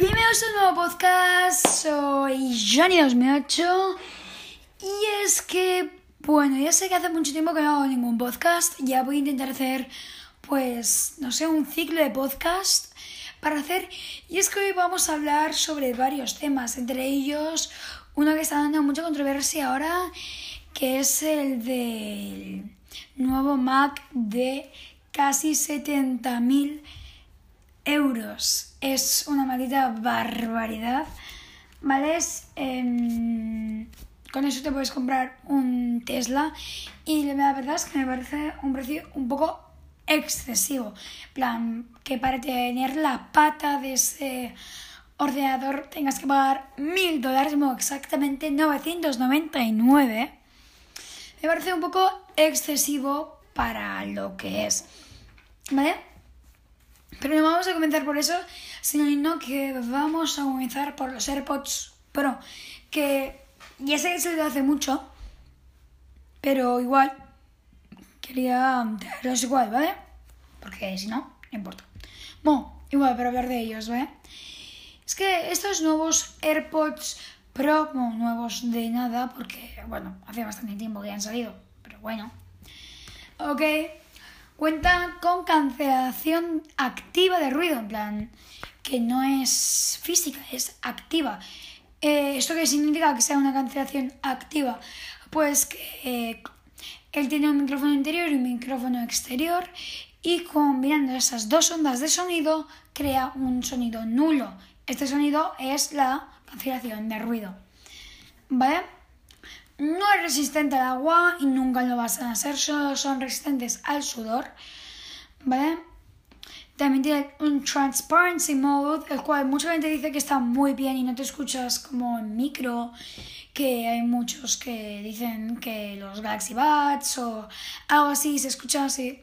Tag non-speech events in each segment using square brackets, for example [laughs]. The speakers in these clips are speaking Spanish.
Bienvenidos a un nuevo podcast, soy Johnny2008 y es que, bueno, ya sé que hace mucho tiempo que no hago ningún podcast, ya voy a intentar hacer, pues, no sé, un ciclo de podcast para hacer y es que hoy vamos a hablar sobre varios temas, entre ellos uno que está dando mucha controversia ahora, que es el del nuevo Mac de casi 70.000 euros. Es una maldita barbaridad. ¿Vale? Em, con eso te puedes comprar un Tesla y la verdad es que me parece un precio un poco excesivo. plan, que para tener la pata de ese ordenador tengas que pagar mil dólares, exactamente 999. Me parece un poco excesivo para lo que es. ¿Vale? Pero no vamos a comenzar por eso, sino que vamos a comenzar por los AirPods Pro, que ya sé que se lo hace mucho, pero igual quería traerlos igual, ¿vale? Porque si no, no importa. Bueno, igual, pero hablar de ellos, ¿vale? Es que estos nuevos AirPods Pro, no nuevos de nada, porque, bueno, hace bastante tiempo que han salido, pero bueno. Ok, cuentan con cancelación activa de ruido, en plan, que no es física, es activa. Eh, ¿Esto qué significa que sea una cancelación activa? Pues que eh, él tiene un micrófono interior y un micrófono exterior y combinando esas dos ondas de sonido crea un sonido nulo. Este sonido es la cancelación de ruido. ¿Vale? No es resistente al agua y nunca lo vas a hacer, solo son resistentes al sudor. ¿Vale? También tiene un transparency mode, el cual mucha gente dice que está muy bien y no te escuchas como en micro, que hay muchos que dicen que los Galaxy Buds o algo así se escucha así.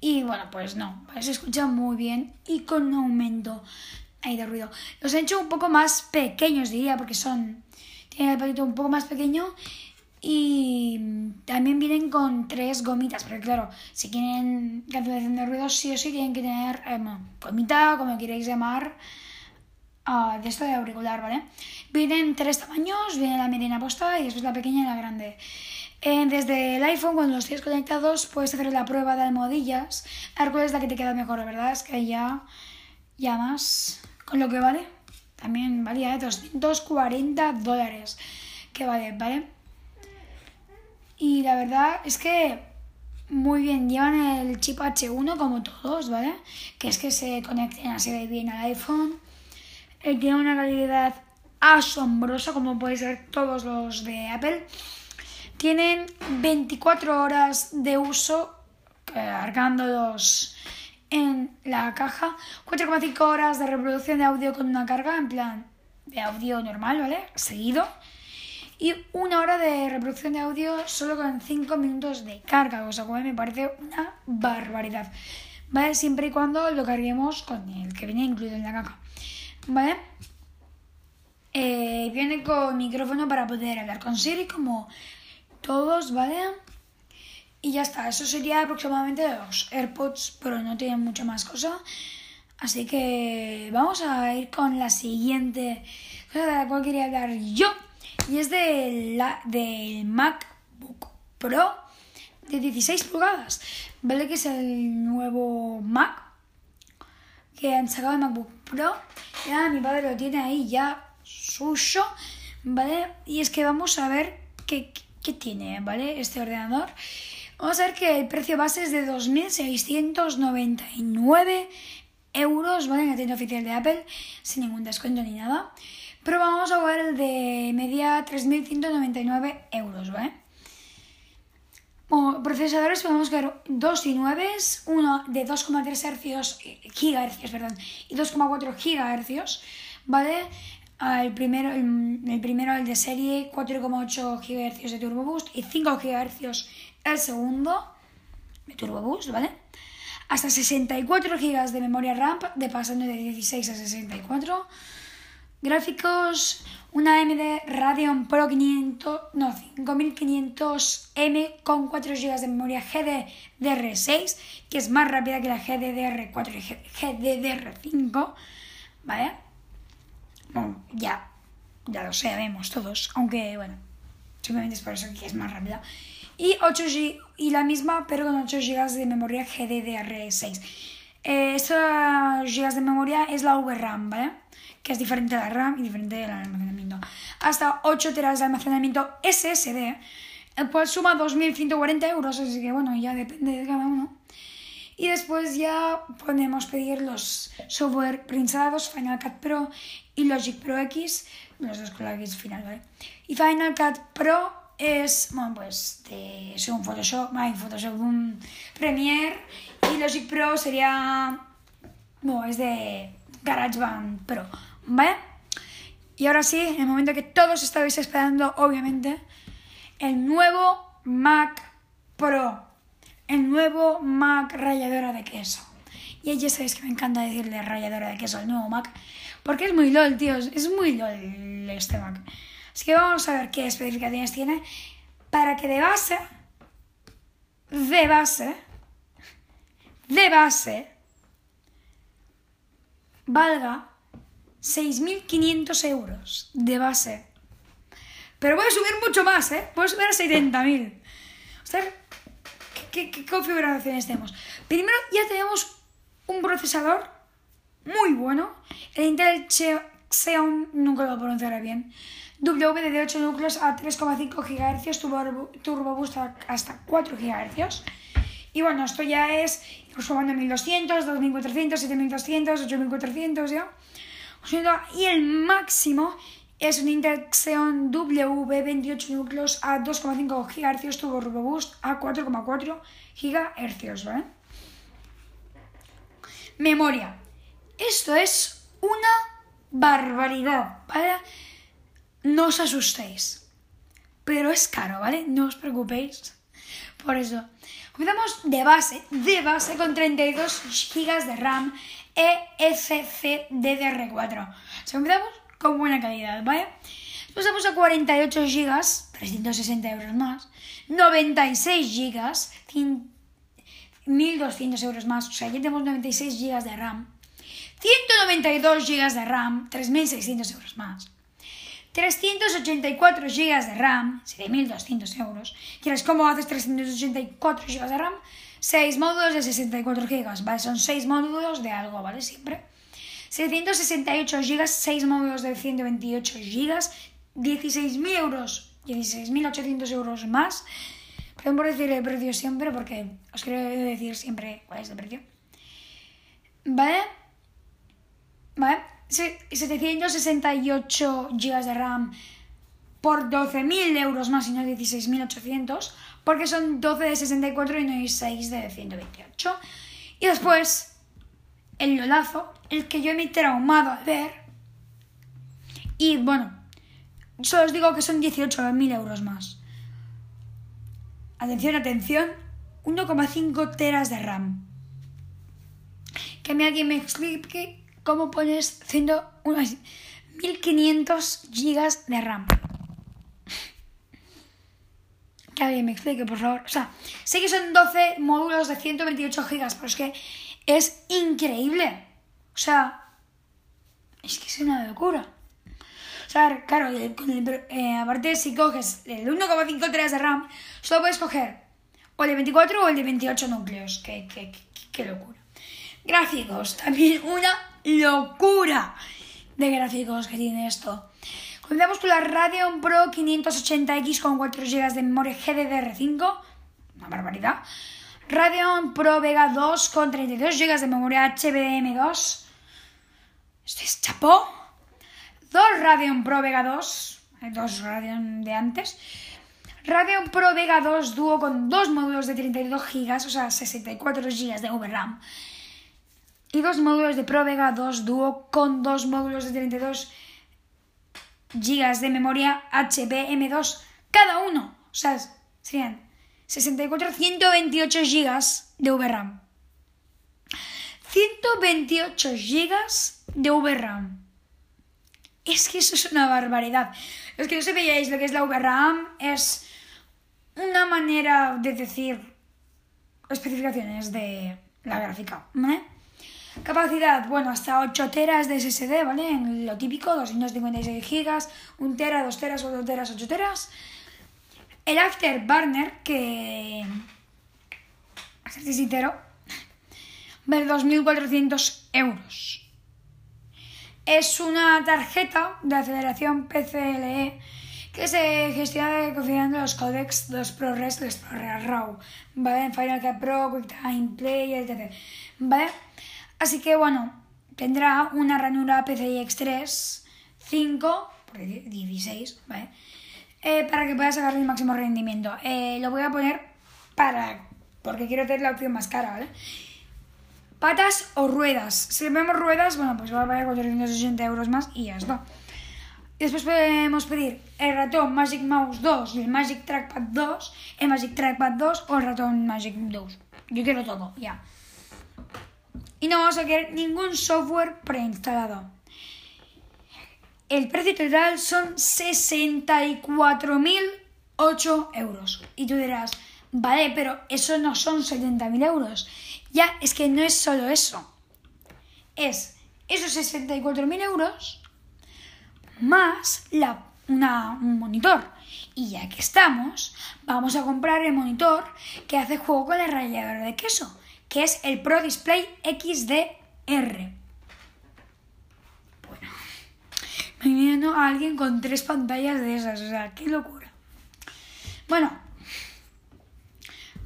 Y bueno, pues no, se escucha muy bien y con un aumento ahí de ruido. Los he hecho un poco más pequeños, diría, porque son. Tienen el palito un poco más pequeño. Y también vienen con tres gomitas, porque claro, si quieren cancelación de ruido, sí o sí tienen que tener eh, gomita, como queréis llamar, uh, de esto de auricular, ¿vale? Vienen tres tamaños, viene la mediana apostada y después la pequeña y la grande. Eh, desde el iPhone, cuando los tienes conectados, puedes hacer la prueba de almohadillas. A ver cuál es la que te queda mejor, ¿verdad? Es que ya, ya más con lo que vale. También valía 240 dólares. Que vale, ¿vale? Y la verdad es que muy bien, llevan el chip H1 como todos, ¿vale? Que es que se conecten así de bien al iPhone. Eh, tiene una calidad asombrosa, como puede ser todos los de Apple. Tienen 24 horas de uso cargándolos en la caja, 4,5 horas de reproducción de audio con una carga, en plan de audio normal, ¿vale? Seguido. Y una hora de reproducción de audio solo con 5 minutos de carga, sea, como me parece una barbaridad. ¿Vale? Siempre y cuando lo carguemos con el que viene incluido en la caja. ¿Vale? Eh, viene con micrófono para poder hablar con Siri como todos, ¿vale? Y ya está, eso sería aproximadamente los AirPods, pero no tienen mucha más cosa. Así que vamos a ir con la siguiente cosa de la cual quería hablar yo. Y es del, del MacBook Pro de 16 pulgadas. ¿Vale? Que es el nuevo Mac que han sacado el MacBook Pro. Ya mi padre lo tiene ahí ya suyo. ¿Vale? Y es que vamos a ver qué, qué tiene, ¿vale? Este ordenador. Vamos a ver que el precio base es de 2.699 euros, ¿vale? En la tienda oficial de Apple, sin ningún descuento ni nada. Pero vamos a ver el de media 3.199 euros, ¿vale? Como procesadores podemos ver dos y 9, uno de 2,3 Hz, GHz, perdón, y 2,4 GHz, ¿vale? El primero, el, primero, el de serie, 4,8 GHz de Turbo Boost y 5 GHz el segundo de Turbo Boost, ¿vale? Hasta 64 GB de memoria RAM, de pasando de 16 a 64. Gráficos, una AMD Radeon Pro 500, no, 5500M con 4 GB de memoria GDDR6, que es más rápida que la GDDR4 y GDDR5, ¿vale? Bueno, ya, ya lo sabemos todos, aunque bueno, simplemente es por eso que es más rápida. Y, 8 G y la misma, pero con 8 GB de memoria GDDR6. Eh, estas GB de memoria es la VRAM, ¿vale? Que es diferente a la RAM y diferente del almacenamiento. Hasta 8 teras de almacenamiento SSD, el cual suma 2.140 euros, así que bueno, ya depende de cada uno. Y después ya podemos pedir los software preinstalados, Final Cut Pro y Logic Pro X, los dos con la X final, ¿vale? Y Final Cut Pro es, bueno, pues de, un Photoshop, hay Photoshop, un Premiere y Logic Pro sería, bueno, es de GarageBand Pro, ¿vale? Y ahora sí, el momento que todos estabais esperando, obviamente, el nuevo Mac Pro el nuevo Mac ralladora de queso. Y ya sabéis que me encanta decirle ralladora de queso al nuevo Mac, porque es muy LOL, tío, es muy LOL este Mac. Así que vamos a ver qué especificaciones tiene para que de base, de base, de base, valga 6.500 euros de base. Pero voy a subir mucho más, ¿eh? Voy a subir a 70.000. O sea, ¿qué, configuraciones tenemos? Primero ya tenemos un procesador muy bueno, el Intel Xeon, nunca lo pronunciaré bien, W de 8 núcleos a 3,5 GHz, turbo, turbo boost hasta 4 GHz. Y bueno, esto ya es sumando 1200, 2400, 7200, 8400 ya. Y el máximo es un Intel Xeon W28 núcleos a 2,5 GHz Turbo Boost a 4,4 GHz, ¿vale? Memoria. Esto es una barbaridad, ¿vale? No os asustéis. Pero es caro, ¿vale? No os preocupéis. Por eso. Comenzamos de base, de base con 32 GB de RAM EFC-DDR4. Si comenzamos con buena calidad, ¿vale? Pasamos a 48 GB, 360 euros más, 96 GB, 1200 euros más, o sea, ya tenemos 96 GB de RAM, 192 GB de RAM, 3600 euros más. 384 GB de RAM, 7200 euros. ¿Quieres cómo haces 384 GB de RAM? 6 módulos de 64 GB, ¿vale? Son 6 módulos de algo, ¿vale? Siempre. 768 GB, 6 módulos de 128 GB, 16.000 euros, 16.800 euros más. Perdón por decir el precio siempre, porque os quiero decir siempre cuál es el precio. ¿Vale? ¿Vale? 768 GB de RAM por 12.000 euros más y no 16.800, porque son 12 de 64 y no hay 6 de 128. Y después, el lolazo, el que yo me he traumado al ver. Y bueno, solo os digo que son 18.000 euros más. Atención, atención, 1,5 teras de RAM. Que me alguien me explique cómo pones 1500 gigas de RAM. Que alguien me explique, por favor. O sea, sé que son 12 módulos de 128 gigas, pero es que es increíble. O sea, es que es una locura. O sea, claro, eh, aparte si coges el 1,5 teras de RAM, solo puedes coger o el de 24 o el de 28 núcleos. Qué, qué, qué, locura. Gráficos, también una locura de gráficos que tiene esto. Comenzamos con la Radeon Pro 580X con 4 GB de memoria GDDR5, una barbaridad. Radeon Pro Vega 2 con 32 GB de memoria HBM2. Esto es chapó. Dos Radeon Pro Vega 2. Dos Radeon de antes. Radeon Pro Vega 2 dúo con dos módulos de 32 GB, o sea, 64 GB de VRAM. Y dos módulos de Pro Vega 2 dúo con dos módulos de 32 GB de memoria HBM2 cada uno. O sea, serían 64, 128 GB de VRAM. 128 GB de VRAM. Es que eso es una barbaridad. Los que no sabíais lo que es la VRAM es una manera de decir especificaciones de la gráfica. ¿vale? Capacidad, bueno, hasta 8 teras de SSD, ¿vale? En lo típico, 256 gigas, 1 tera, 2 teras, 4 teras, 8 teras. El Afterburner, que... A ser sincero, vale 2.400 euros. Es una tarjeta de aceleración PCLE que se gestiona configurando los codecs de los ProRes, los ProRes RAW, ¿vale? En Final Cut Pro, QuickTime Play, etc. ¿Vale? Así que bueno, tendrá una ranura PCI X3 5 por 16, ¿vale? Eh, para que pueda sacar el máximo rendimiento. Eh, lo voy a poner para porque quiero tener la opción más cara, ¿vale? Patas o ruedas. Si ponemos ruedas, bueno, pues va a pagar 460 euros más y ya está. Después podemos pedir el ratón Magic Mouse 2 y el Magic Trackpad 2, el Magic Trackpad 2 o el ratón Magic 2. Yo quiero todo, ya. Y no vamos a querer ningún software preinstalado. El precio total son 64.008 euros. Y tú dirás, vale, pero eso no son 70.000 euros. Ya, es que no es solo eso. Es esos 64.000 euros más la, un monitor. Y ya que estamos, vamos a comprar el monitor que hace juego con el rallador de queso, que es el Pro Display XDR. Bueno, me viene a alguien con tres pantallas de esas, o sea, qué locura. Bueno,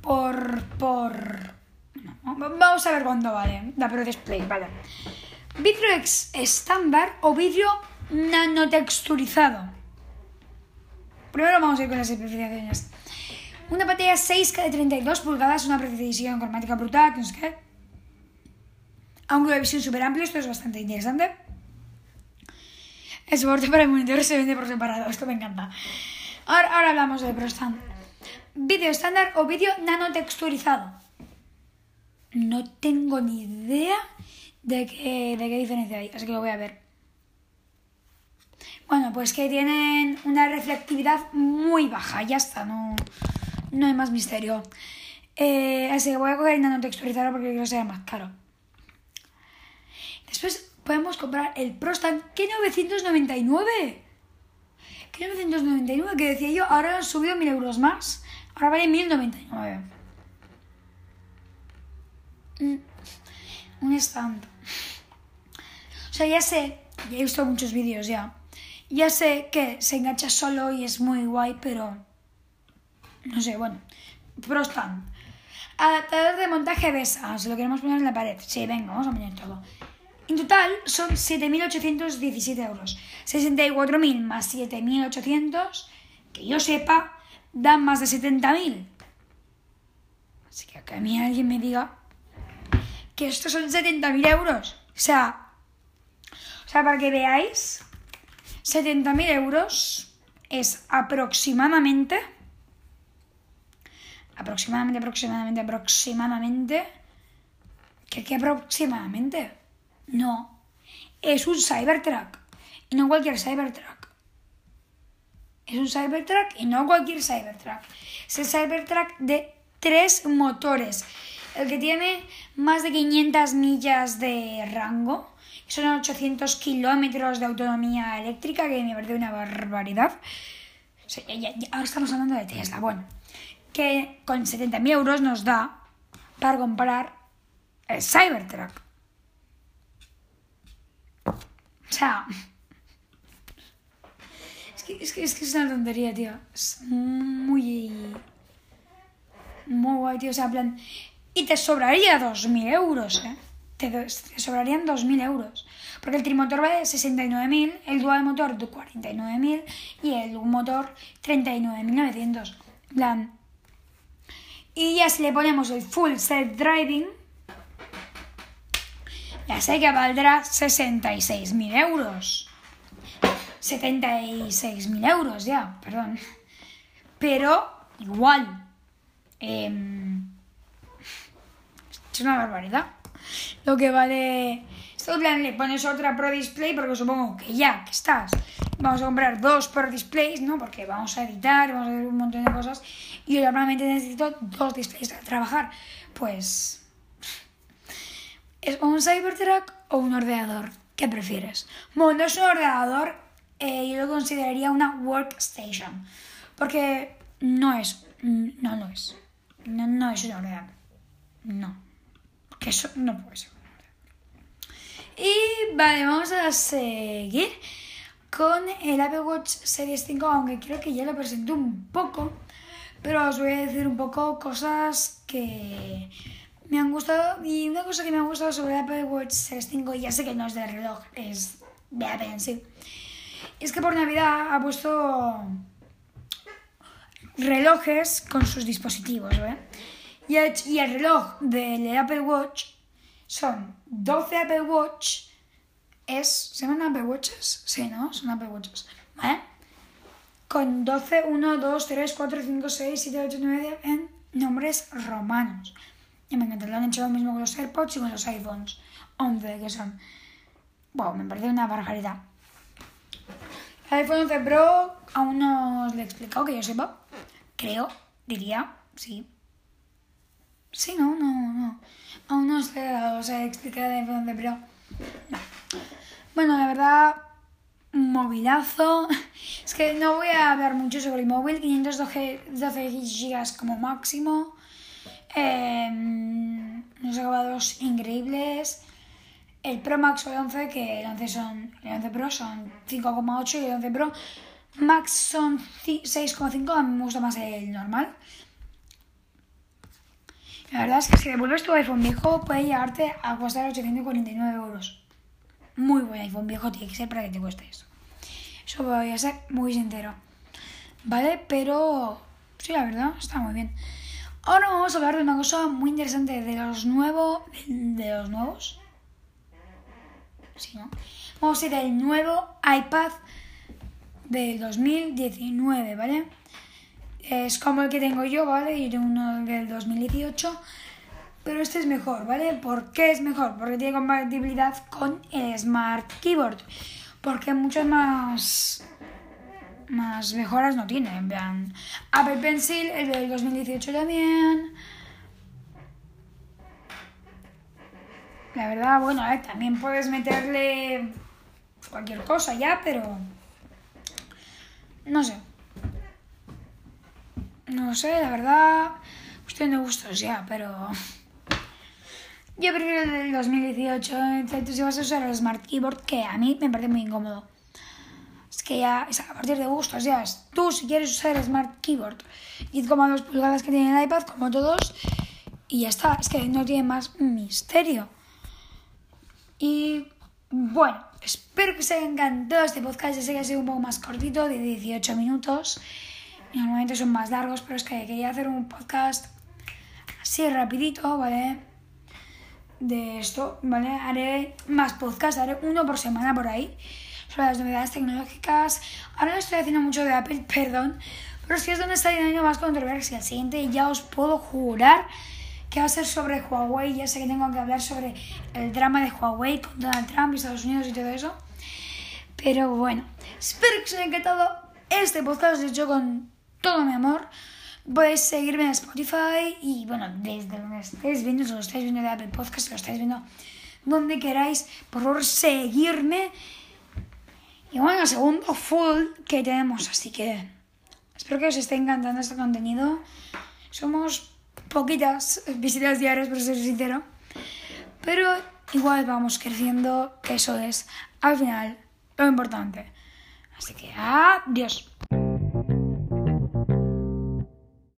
por. por. vamos a ver cuánto vale la Pro Display, vale. Vidrio estándar o vidrio nanotexturizado. Primero vamos a ir con las especificaciones. Una pantalla 6K de 32 pulgadas, una precisión cromática brutal, no sé qué. Ángulo de visión súper amplio, esto es bastante interesante. El soporte para el monitor se vende por separado, esto me encanta. Ahora, ahora hablamos de Pro Vídeo estándar o vídeo nanotexturizado. No tengo ni idea de qué, de qué diferencia hay, así que lo voy a ver. Bueno, pues que tienen una reflectividad muy baja, ya está, no, no hay más misterio. Eh, así que voy a coger el nanotexturizado porque creo que sea más caro. Después podemos comprar el ProStan K999. K999 que decía yo, ahora han subido 1000 euros más. Ahora vale 1099. Mm, un stand. O sea, ya sé, ya he visto muchos vídeos ya. Ya sé que se engancha solo y es muy guay, pero... No sé, bueno. Pro stand. Adaptador de montaje BESA. Se lo queremos poner en la pared. Sí, venga, vamos a poner todo. En total son 7.817 euros. 64.000 más 7.800, que yo sepa, dan más de 70.000. Así que a mí alguien me diga que estos son 70.000 euros. O sea, o sea, para que veáis, 70.000 euros es aproximadamente, aproximadamente, aproximadamente, aproximadamente, ¿qué, qué aproximadamente? No, es un Cybertruck y no cualquier Cybertruck. Es un Cybertruck y no cualquier Cybertruck. Es el Cybertruck de tres motores. El que tiene más de 500 millas de rango. Son 800 kilómetros de autonomía eléctrica, que me parece una barbaridad. ahora estamos hablando de Tesla. Bueno, que con 70.000 euros nos da para comprar el Cybertruck. O sea, es que, es que es una tontería, tío. Es muy. Muy guay, tío. O sea, plan. Y te sobraría 2.000 euros, ¿eh? Te, te sobrarían 2.000 euros. Porque el trimotor vale 69.000, el dual motor 49.000 y el motor 39.900. En plan. Y ya si le ponemos el full self-driving, ya sé que valdrá 66.000 euros. 76.000 euros ya, perdón. Pero igual. Em, es una barbaridad. Lo que vale... Esto le pones otra Pro Display porque supongo que ya que estás. Vamos a comprar dos Pro Displays, ¿no? Porque vamos a editar, vamos a hacer un montón de cosas. Y yo realmente necesito dos displays para trabajar. Pues ¿Es un Cybertruck o un ordenador? ¿Qué prefieres? Bueno, no es un ordenador, eh, yo lo consideraría una workstation. Porque no es, no lo es. No, no es un ordenador. No. Que eso no puede ser. Y vale, vamos a seguir con el Apple Watch Series 5, aunque creo que ya lo presenté un poco, pero os voy a decir un poco cosas que me han gustado. Y una cosa que me ha gustado sobre el Apple Watch Series 5, ya sé que no es de reloj, es de Apple es que por Navidad ha puesto relojes con sus dispositivos, ¿eh? Y el, y el reloj del Apple Watch son 12 Apple Watch es... ¿Se llaman Apple Watches? Sí, ¿no? Son Apple Watches. ¿Vale? Con 12, 1, 2, 3, 4, 5, 6, 7, 8, 9, 10 en nombres romanos. Y me encanta, lo han hecho lo mismo con los AirPods y con los iPhones 11, que son... Wow, me parece una barbaridad. El iPhone 11 Pro aún no os lo he explicado, que yo sepa. Creo, diría, sí. Sí, no, no, no. Aún no os he explicado el iPhone 11 Pro. No. Bueno, la verdad, un movilazo. [laughs] Es que no voy a hablar mucho sobre el móvil, 512 GB como máximo. Eh, unos acabados increíbles. El Pro Max o el 11, que el 11, son, el 11 Pro son 5,8 y el 11 Pro Max son 6,5. A mí me gusta más el normal. La verdad es que si devuelves tu iPhone viejo puede llegarte a costar 849 euros muy buen iPhone viejo tiene que ser para que te cueste eso. Eso voy a ser muy sincero. ¿Vale? Pero sí, la verdad, está muy bien. Ahora vamos a hablar de una cosa muy interesante de los nuevos. De los nuevos. Sí, ¿no? Vamos a ir del nuevo iPad del 2019, ¿vale? Es como el que tengo yo, ¿vale? Yo tengo uno del 2018 pero este es mejor, ¿vale? ¿Por qué es mejor? Porque tiene compatibilidad con el Smart Keyboard. Porque muchas más más mejoras no tiene. En plan, Apple Pencil, el del 2018 también. La verdad, bueno, también puedes meterle cualquier cosa ya, pero no sé. No sé, la verdad, usted no gustos ya, pero yo prefiero el del 2018, entonces si vas a usar el Smart Keyboard, que a mí me parece muy incómodo. Es que ya, es a partir de gustos, ya. Tú, si quieres usar el Smart Keyboard, y como a dos pulgadas que tiene el iPad, como todos, y ya está. Es que no tiene más misterio. Y bueno, espero que os haya encantado este podcast. Ya sé que ha sido un poco más cortito, de 18 minutos. Normalmente son más largos, pero es que quería hacer un podcast así rapidito, ¿vale? De esto, ¿vale? Haré más podcasts, haré uno por semana por ahí, sobre las novedades tecnológicas. Ahora no estoy haciendo mucho de Apple, [laughs] perdón, pero sí es donde está teniendo más controversia. El siguiente ya os puedo jurar que va a ser sobre Huawei. Ya sé que tengo que hablar sobre el drama de Huawei con Donald Trump y Estados Unidos y todo eso. Pero bueno, espero que os haya encantado este podcast, he hecho con todo mi amor. Podéis seguirme en Spotify y bueno, desde donde estéis viendo, si lo estáis viendo de Apple Podcast, si lo estáis viendo donde queráis, por favor seguirme. Y bueno, segundo full que tenemos, así que espero que os esté encantando este contenido. Somos poquitas visitas diarias, por ser sincero. Pero igual vamos creciendo, que eso es al final lo importante. Así que adiós.